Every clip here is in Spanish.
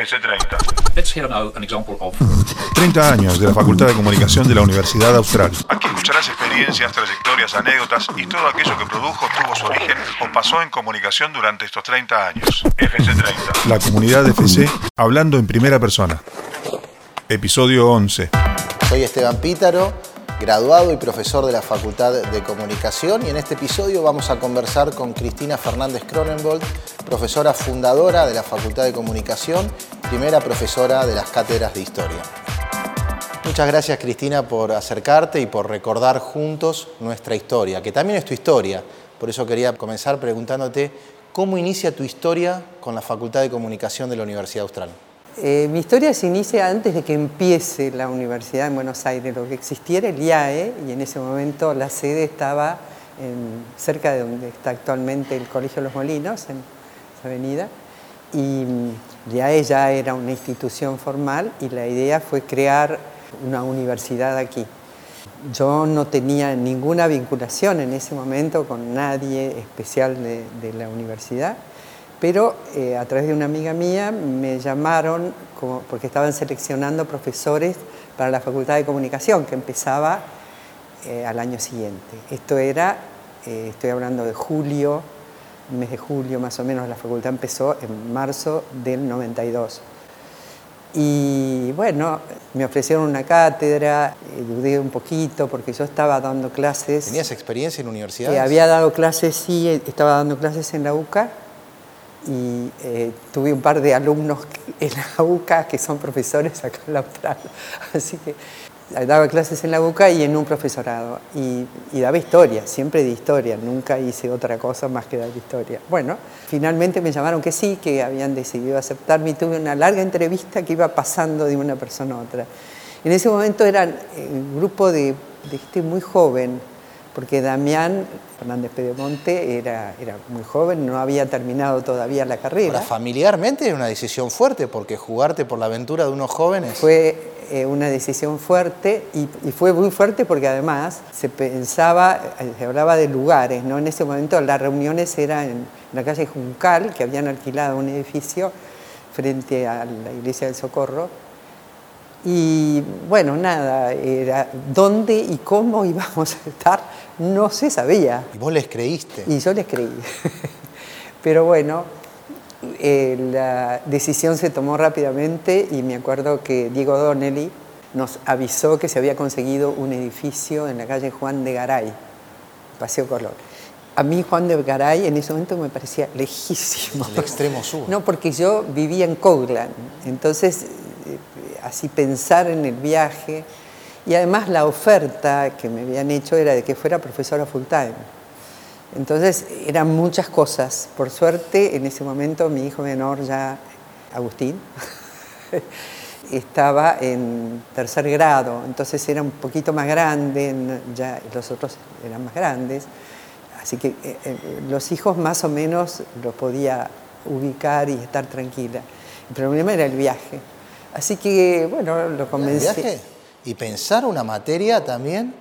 FC30. Let's hear now an example of 30 años de la Facultad de Comunicación de la Universidad Austral. Aquí escucharás experiencias, trayectorias, anécdotas y todo aquello que produjo, tuvo su origen o pasó en comunicación durante estos 30 años. FC30. La comunidad de FC hablando en primera persona. Episodio 11. Soy Esteban Pítaro, graduado y profesor de la Facultad de Comunicación y en este episodio vamos a conversar con Cristina Fernández Cronenbold, profesora fundadora de la Facultad de Comunicación, primera profesora de las cátedras de Historia. Muchas gracias Cristina por acercarte y por recordar juntos nuestra historia, que también es tu historia. Por eso quería comenzar preguntándote cómo inicia tu historia con la Facultad de Comunicación de la Universidad Austral. Eh, mi historia se inicia antes de que empiece la universidad en Buenos Aires. Lo que existiera el IAE y en ese momento la sede estaba cerca de donde está actualmente el Colegio Los Molinos, en esa avenida. Y mm, el IAE ya era una institución formal y la idea fue crear una universidad aquí. Yo no tenía ninguna vinculación en ese momento con nadie especial de la universidad, pero eh, a través de una amiga mía me llamaron como- porque estaban seleccionando profesores para la Facultad de Comunicación, que empezaba eh, al año siguiente. Esto era, eh, estoy hablando de julio, mes de julio más o menos, la facultad empezó en marzo del 92. Y bueno, me ofrecieron una cátedra, eh, dudé un poquito porque yo estaba dando clases. ¿Tenías experiencia en Eh, universidades? había dado clases, sí, eh, estaba dando clases en la UCA y eh, tuve un par de alumnos en la UCA que son profesores acá en la Austral. Así que eh, daba clases en la UCA y en un profesorado. Y, y daba historia, siempre de historia, nunca hice otra cosa más que dar historia. Bueno, finalmente me llamaron que sí, que habían decidido aceptarme y tuve una larga entrevista que iba pasando de una persona a otra. En ese momento eran eh, un grupo de, de gente muy joven, porque Damián Fernández Pedemonte era, era muy joven, no había terminado todavía la carrera. Ahora, familiarmente es una decisión fuerte porque jugarte por la aventura de unos jóvenes. Fue eh, una decisión fuerte y, y fue muy fuerte porque además se pensaba, eh, se hablaba de lugares, ¿no? En ese momento las reuniones eran en la calle Juncal, que habían alquilado un edificio frente a la iglesia del Socorro. Y bueno, nada, era dónde y cómo íbamos a estar, no se sabía. Y vos les creíste. Y yo les creí. Pero bueno, eh, la decisión se tomó rápidamente y me acuerdo que Diego Donnelly nos avisó que se había conseguido un edificio en la calle Juan de Garay, Paseo Colón. A mí Juan de Garay en ese momento me parecía lejísimo. El extremo sur. No, porque yo vivía en Coglan, entonces así pensar en el viaje y además la oferta que me habían hecho era de que fuera profesora full time. Entonces eran muchas cosas. Por suerte, en ese momento mi hijo menor ya, Agustín, estaba en tercer grado, entonces era un poquito más grande, ya los otros eran más grandes. Así que eh, eh, los hijos más o menos los podía ubicar y estar tranquila. El problema era el viaje. Así que, bueno, lo ¿El convencí. viaje? Y pensar una materia también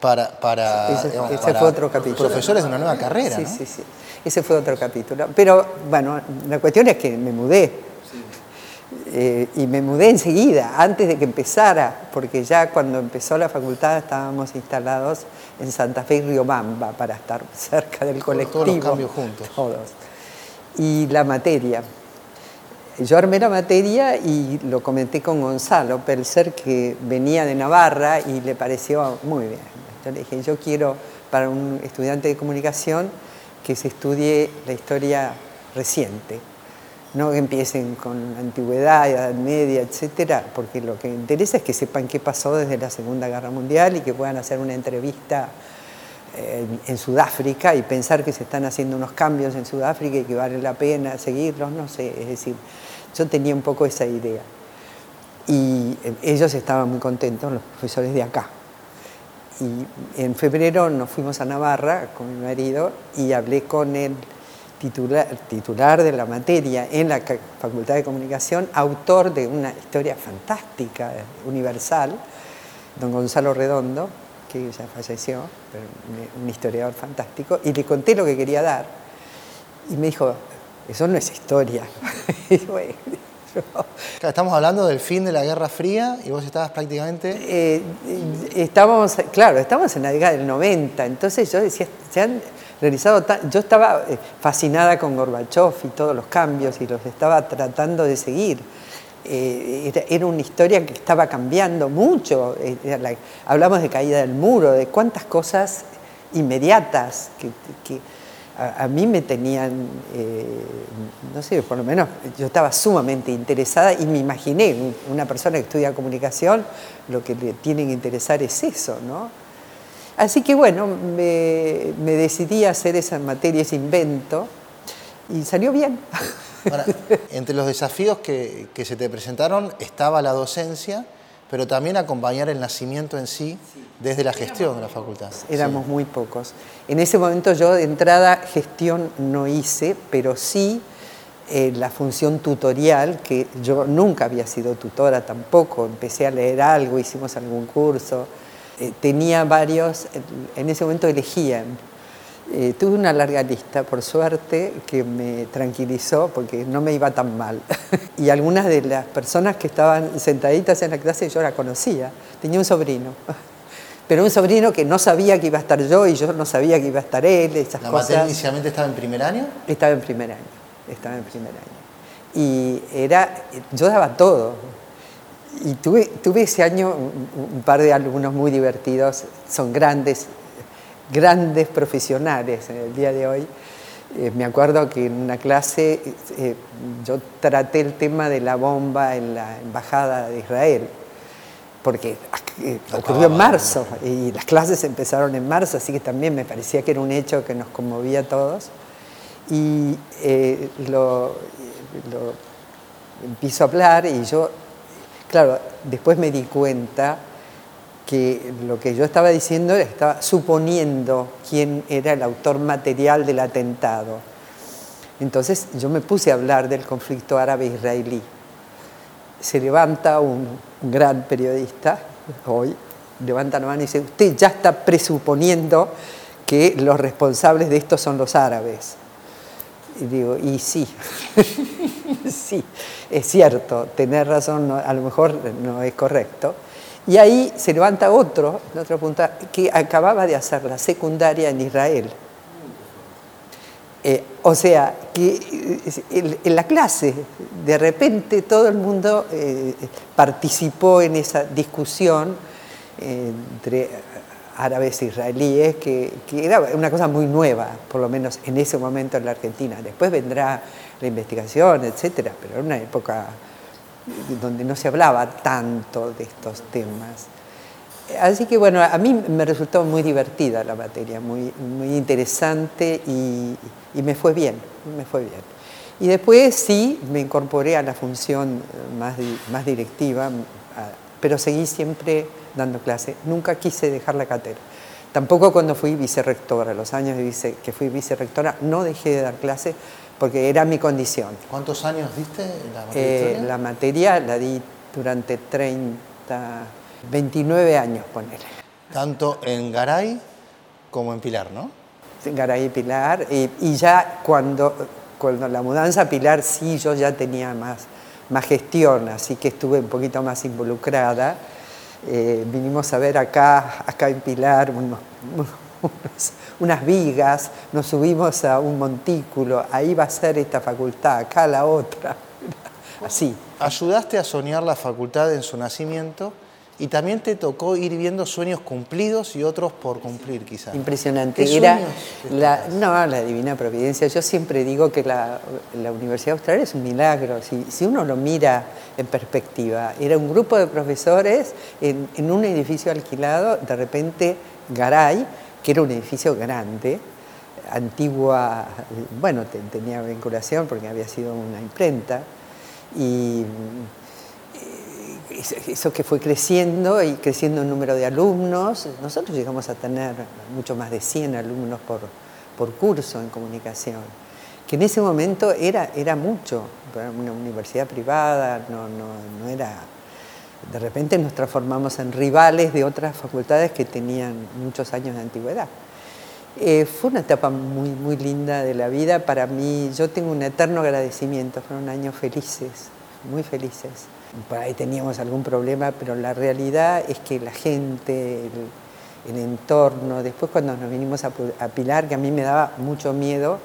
para, para, Ese, digamos, ese para fue otro capítulo. profesores de una nueva carrera. Sí, ¿no? sí, sí. Ese fue otro capítulo. Pero bueno, la cuestión es que me mudé. Eh, y me mudé enseguida, antes de que empezara, porque ya cuando empezó la facultad estábamos instalados en Santa Fe y Riobamba para estar cerca del colectivo. todos los cambios juntos. Todos. Y la materia. Yo armé la materia y lo comenté con Gonzalo Pelser, que venía de Navarra y le pareció muy bien. Yo le dije, yo quiero para un estudiante de comunicación que se estudie la historia reciente, no que empiecen con antigüedad, Edad Media, etcétera, porque lo que interesa es que sepan qué pasó desde la Segunda Guerra Mundial y que puedan hacer una entrevista en, Sudáfrica y pensar que se están haciendo unos cambios en Sudáfrica y que vale la pena seguirlos, no sé, es decir, yo tenía un poco esa idea. Y eh, ellos estaban muy contentos, los profesores de acá. Y en febrero nos fuimos a Navarra con mi marido y hablé con el titular, titular de la materia en la Facultad de Comunicación, autor de una historia fantástica, universal, don Gonzalo Redondo, que ya falleció, pero un- historiador fantástico, y le conté lo que quería dar. Y me dijo, eso no es historia. Estamos hablando del fin de la Guerra Fría y vos estabas prácticamente... Eh, estábamos, claro, estábamos en la década del 90, entonces yo decía, se han realizado, yo estaba eh, fascinada con Gorbachev y todos los cambios y los estaba tratando de seguir. Eh, era, una historia que estaba cambiando mucho. hablamos de caída del muro, de cuántas cosas inmediatas que, a, mí me tenían, eh, no sé, por lo menos yo estaba sumamente interesada y me imaginé, una persona que estudia comunicación, lo que le tiene que interesar es eso, ¿no? Así que bueno, me, decidí a hacer esa materia, ese invento, y salió bien. entre los desafíos que, se te presentaron estaba la docencia, pero también acompañar el nacimiento en sí desde la gestión de la facultad. Éramos muy pocos. En ese momento yo de entrada gestión no hice, pero sí eh, la función tutorial, que yo nunca había sido tutora tampoco, empecé a leer algo, hicimos algún curso, eh, tenía varios, en ese momento elegía eh, tuve una larga lista, por suerte, que me tranquilizó porque no me iba tan mal. y algunas de las personas que estaban sentaditas en la clase yo la conocía. Tenía un sobrino. Pero un sobrino que no sabía que iba a estar yo y yo no sabía que iba a estar él, esas ¿La cosas. materia inicialmente estaba en primer año? Estaba en primer año, estaba en primer año. Y era, yo daba todo. Y tuve, tuve ese año un par de alumnos muy divertidos, son grandes, grandes profesionales en el día de hoy. Eh, me acuerdo que en una clase eh, yo traté el tema de la bomba en la Embajada de Israel, porque eh, ocurrió en marzo y las clases empezaron en marzo, así que también me parecía que era un hecho que nos conmovía a todos. Y lo, lo empiezo a hablar y yo, claro, después me di cuenta que lo que yo estaba diciendo estaba suponiendo quién era el autor material del atentado. Entonces yo me puse a hablar del conflicto árabe-israelí. Se levanta un, gran periodista hoy, levanta la mano y dice, usted ya está presuponiendo que los responsables de esto son los árabes. Y digo, y sí, sí, es cierto, tener razón a lo mejor no es correcto, y ahí se levanta otro, otra punta, que acababa de hacer la secundaria en Israel. Eh, o sea, que eh, en la clase, de repente todo el mundo eh, participó en esa discusión entre árabes e israelíes, que, que, era una cosa muy nueva, por lo menos en ese momento en la Argentina. Después vendrá la investigación, etcétera, pero era una época donde no se hablaba tanto de estos temas. Así que bueno, a mí me resultó muy divertida la materia, muy, muy interesante y, me fue bien, me fue bien. Y después sí me incorporé a la función más, más directiva, pero seguí siempre dando clase. Nunca quise dejar la cátedra. Tampoco cuando fui vicerrectora, los años de que fui vicerrectora, no dejé de dar clase porque era mi condición. ¿Cuántos años diste la materia? Eh, la materia la di durante 30, 29 años, ponele. Tanto en Garay como en Pilar, ¿no? En Garay y Pilar. Y, ya cuando, cuando la mudanza a Pilar, sí, yo ya tenía más, más gestión, así que estuve un poquito más involucrada. Eh, vinimos a ver acá, acá en Pilar, unas vigas, nos subimos a un montículo, ahí va a ser esta facultad, acá la otra. Así. Ayudaste a soñar la facultad en su nacimiento y también te tocó ir viendo sueños cumplidos y otros por cumplir, quizás. Impresionante. Era la, no, la divina providencia. Yo siempre digo que la, Universidad Austral es un milagro. Si, si, uno lo mira en perspectiva, era un grupo de profesores en, en un edificio alquilado, de repente Garay que era un edificio grande, antigua, bueno, tenía vinculación porque había sido una imprenta, y eso que fue creciendo y creciendo el número de alumnos, nosotros llegamos a tener mucho más de 100 alumnos por, por curso en comunicación, que en ese momento era, era mucho, para una universidad privada, no, no, no era de repente nos transformamos en rivales de otras facultades que tenían muchos años de antigüedad. Eh, fue una etapa muy, muy linda de la vida. Para mí, yo tengo un eterno agradecimiento, fueron años felices, muy felices. Por ahí teníamos algún problema, pero la realidad es que la gente, el, entorno, después cuando nos vinimos a, Pilar, que a mí me daba mucho miedo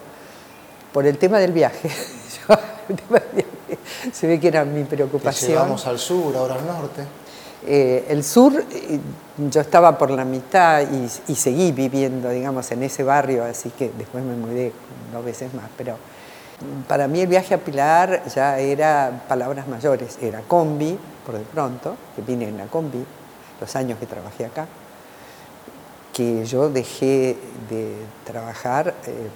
por el tema del viaje. se ve que era mi preocupación. Vamos al sur, ahora al norte. Eh, el sur, yo estaba por la mitad y, seguí viviendo, digamos, en ese barrio, así que después me mudé dos veces más, pero para mí el viaje a Pilar ya era palabras mayores, era combi, por de pronto, que vine en la combi, los años que trabajé acá, que yo dejé de trabajar eh,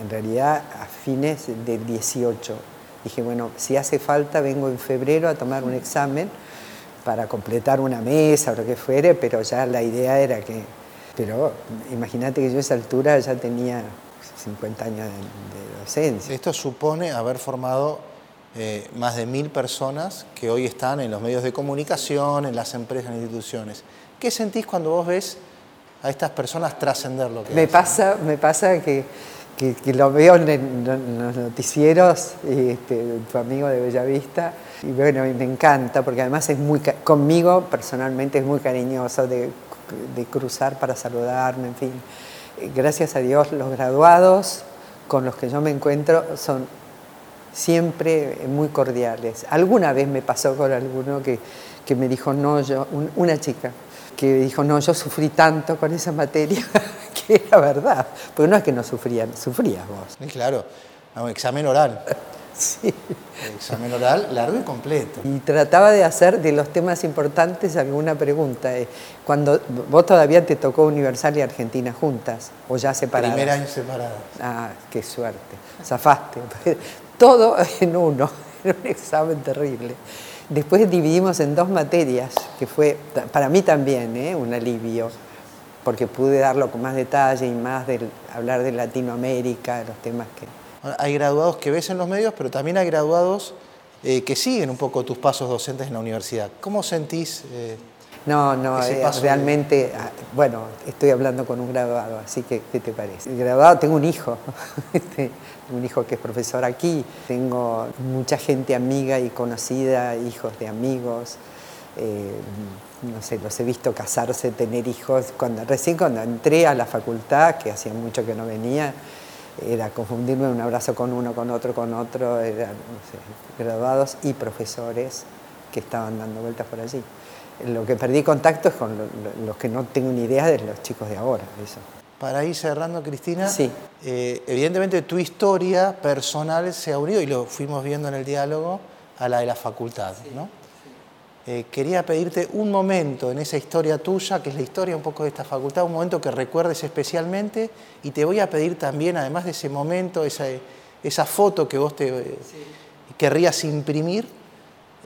en realidad a fines del 18. Dije, bueno, si hace falta, vengo en febrero a tomar un examen para completar una mesa o lo que fuere, pero ya la idea era que... Pero imagínate que yo a esa altura ya tenía 50 años de, docencia. Esto supone haber formado eh, más de mil personas que hoy están en los medios de comunicación, en las empresas, en instituciones. ¿Qué sentís cuando vos ves a estas personas trascender lo que me Pasa, me pasa que, que, lo veo en, los noticieros, este, tu amigo de Bellavista, y bueno, me encanta porque además es muy, conmigo personalmente es muy cariñoso de, cruzar para saludarme, en fin. Gracias a Dios los graduados con los que yo me encuentro son siempre muy cordiales. Alguna vez me pasó con alguno que, que me dijo, no, yo, una chica, que dijo, no, yo sufrí tanto con esa materia, que era verdad, porque no es que no sufrían, sufrías vos. claro, un examen oral. Sí. examen oral largo y completo. Y trataba de hacer de los temas importantes alguna pregunta. Eh, cuando vos todavía te tocó Universal y Argentina juntas, o ya separadas. Primer año separadas. Ah, qué suerte. Zafaste. Todo en uno. Era un examen terrible. Después dividimos en dos materias, que fue para mí también ¿eh? un alivio, porque pude darlo con más detalle y más del, hablar de Latinoamérica, de los temas que, hay graduados que ves en los medios, pero también hay graduados eh, que siguen un poco tus pasos docentes en la universidad. ¿Cómo sentís? Eh, no, no, eh, realmente, ah, bueno, estoy hablando con un graduado, así que, ¿qué te parece? El graduado, tengo un hijo, este, un hijo que es profesor aquí, tengo mucha gente amiga y conocida, hijos de amigos, no sé, los he visto casarse, tener hijos. Cuando, recién cuando entré a la facultad, que hacía mucho que no venía, era confundirme un abrazo con uno, con otro, con otro, eran graduados y profesores que estaban dando vueltas por allí. Lo que perdí contacto es con los que no tengo ni idea de los chicos de ahora. Eso. Para ir cerrando, Cristina, sí. Eh, evidentemente tu historia personal se ha unido, y lo fuimos viendo en el diálogo, a la de la facultad. ¿no? Eh, quería pedirte un momento en esa historia tuya, que es la historia un poco de esta facultad, un momento que recuerdes especialmente y te voy a pedir también, además de ese momento, esa, esa foto que vos te querrías imprimir,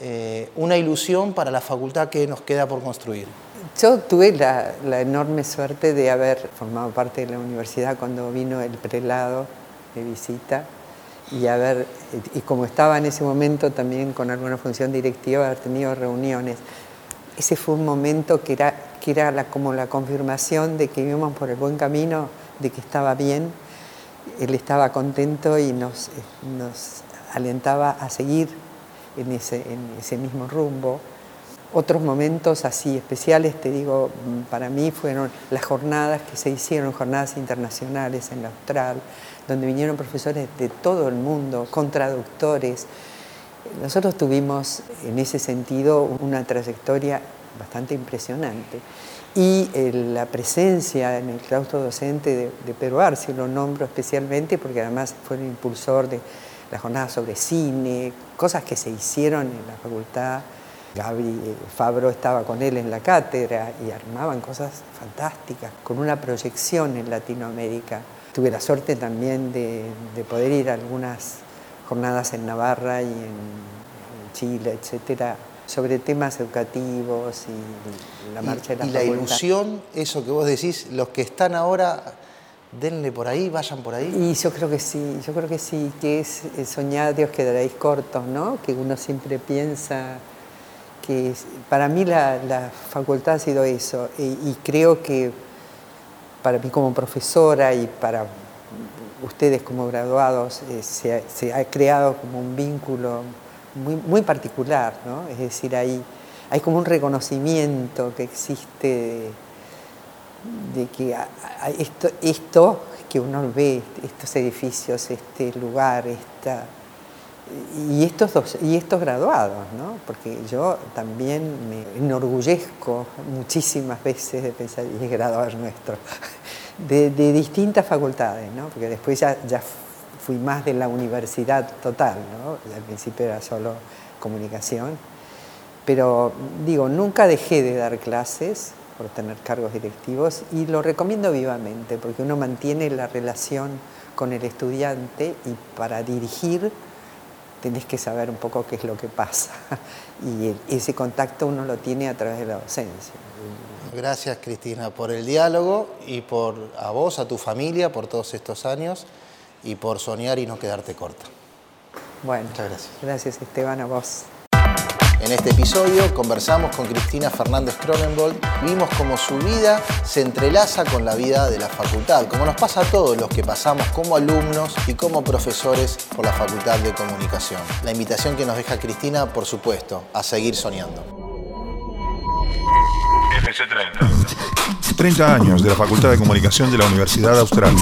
eh, una ilusión para la facultad que nos queda por construir. Yo tuve la, la enorme suerte de haber formado parte de la universidad cuando vino el prelado de visita y haber, y como estaba en ese momento también con alguna función directiva, haber tenido reuniones. Ese fue un momento que era, que era como la confirmación de que íbamos por el buen camino, de que estaba bien. Él estaba contento y nos, nos alentaba a seguir en ese, en ese mismo rumbo. Otros momentos así especiales, te digo, para mí fueron las jornadas que se hicieron, jornadas internacionales en la Austral, donde vinieron profesores de todo el mundo, con traductores. Nosotros tuvimos en ese sentido una trayectoria bastante impresionante. Y eh, la presencia en el claustro docente de, de Pedro Arce, lo nombro especialmente porque además fue el impulsor de la jornada sobre cine, cosas que se hicieron en la facultad Gaby eh, Fabro estaba con él en la cátedra y armaban cosas fantásticas, con una proyección en Latinoamérica. Tuve la suerte también de, poder ir a algunas jornadas en Navarra y en, Chile, etcétera, sobre temas educativos y la marcha de la Y la ilusión, eso que vos decís, los que están ahora, denle por ahí, vayan por ahí. Y yo creo que sí, yo creo que sí, que es soñar, Dios quedaréis cortos, ¿no? Que uno siempre piensa que para mí la, facultad ha sido eso y, creo que para mí como profesora y para ustedes como graduados eh, se, ha, creado como un vínculo muy, muy particular, ¿no? Es decir, hay, hay como un reconocimiento que existe de, que esto, esto que uno ve, estos edificios, este lugar, esta, y estos, dos, y estos graduados, ¿no? porque yo también me enorgullezco muchísimas veces de pensar, y es graduado nuestro, de, distintas facultades, ¿no? porque después ya, ya fui más de la universidad total, ¿no? al principio era solo comunicación, pero digo, nunca dejé de dar clases por tener cargos directivos y lo recomiendo vivamente porque uno mantiene la relación con el estudiante y para dirigir tenés que saber un poco qué es lo que pasa y ese contacto uno lo tiene a través de la docencia. Gracias Cristina por el diálogo y por a vos, a tu familia, por todos estos años y por soñar y no quedarte corta. Bueno, muchas gracias. Gracias Esteban, a vos. En este episodio conversamos con Cristina Fernández Cronenbold, vimos cómo su vida se entrelaza con la vida de la facultad, como nos pasa a todos los que pasamos como alumnos y como profesores por la Facultad de Comunicación. La invitación que nos deja Cristina, por supuesto, a seguir soñando. FC30. 30 años de la Facultad de Comunicación de la Universidad Austral.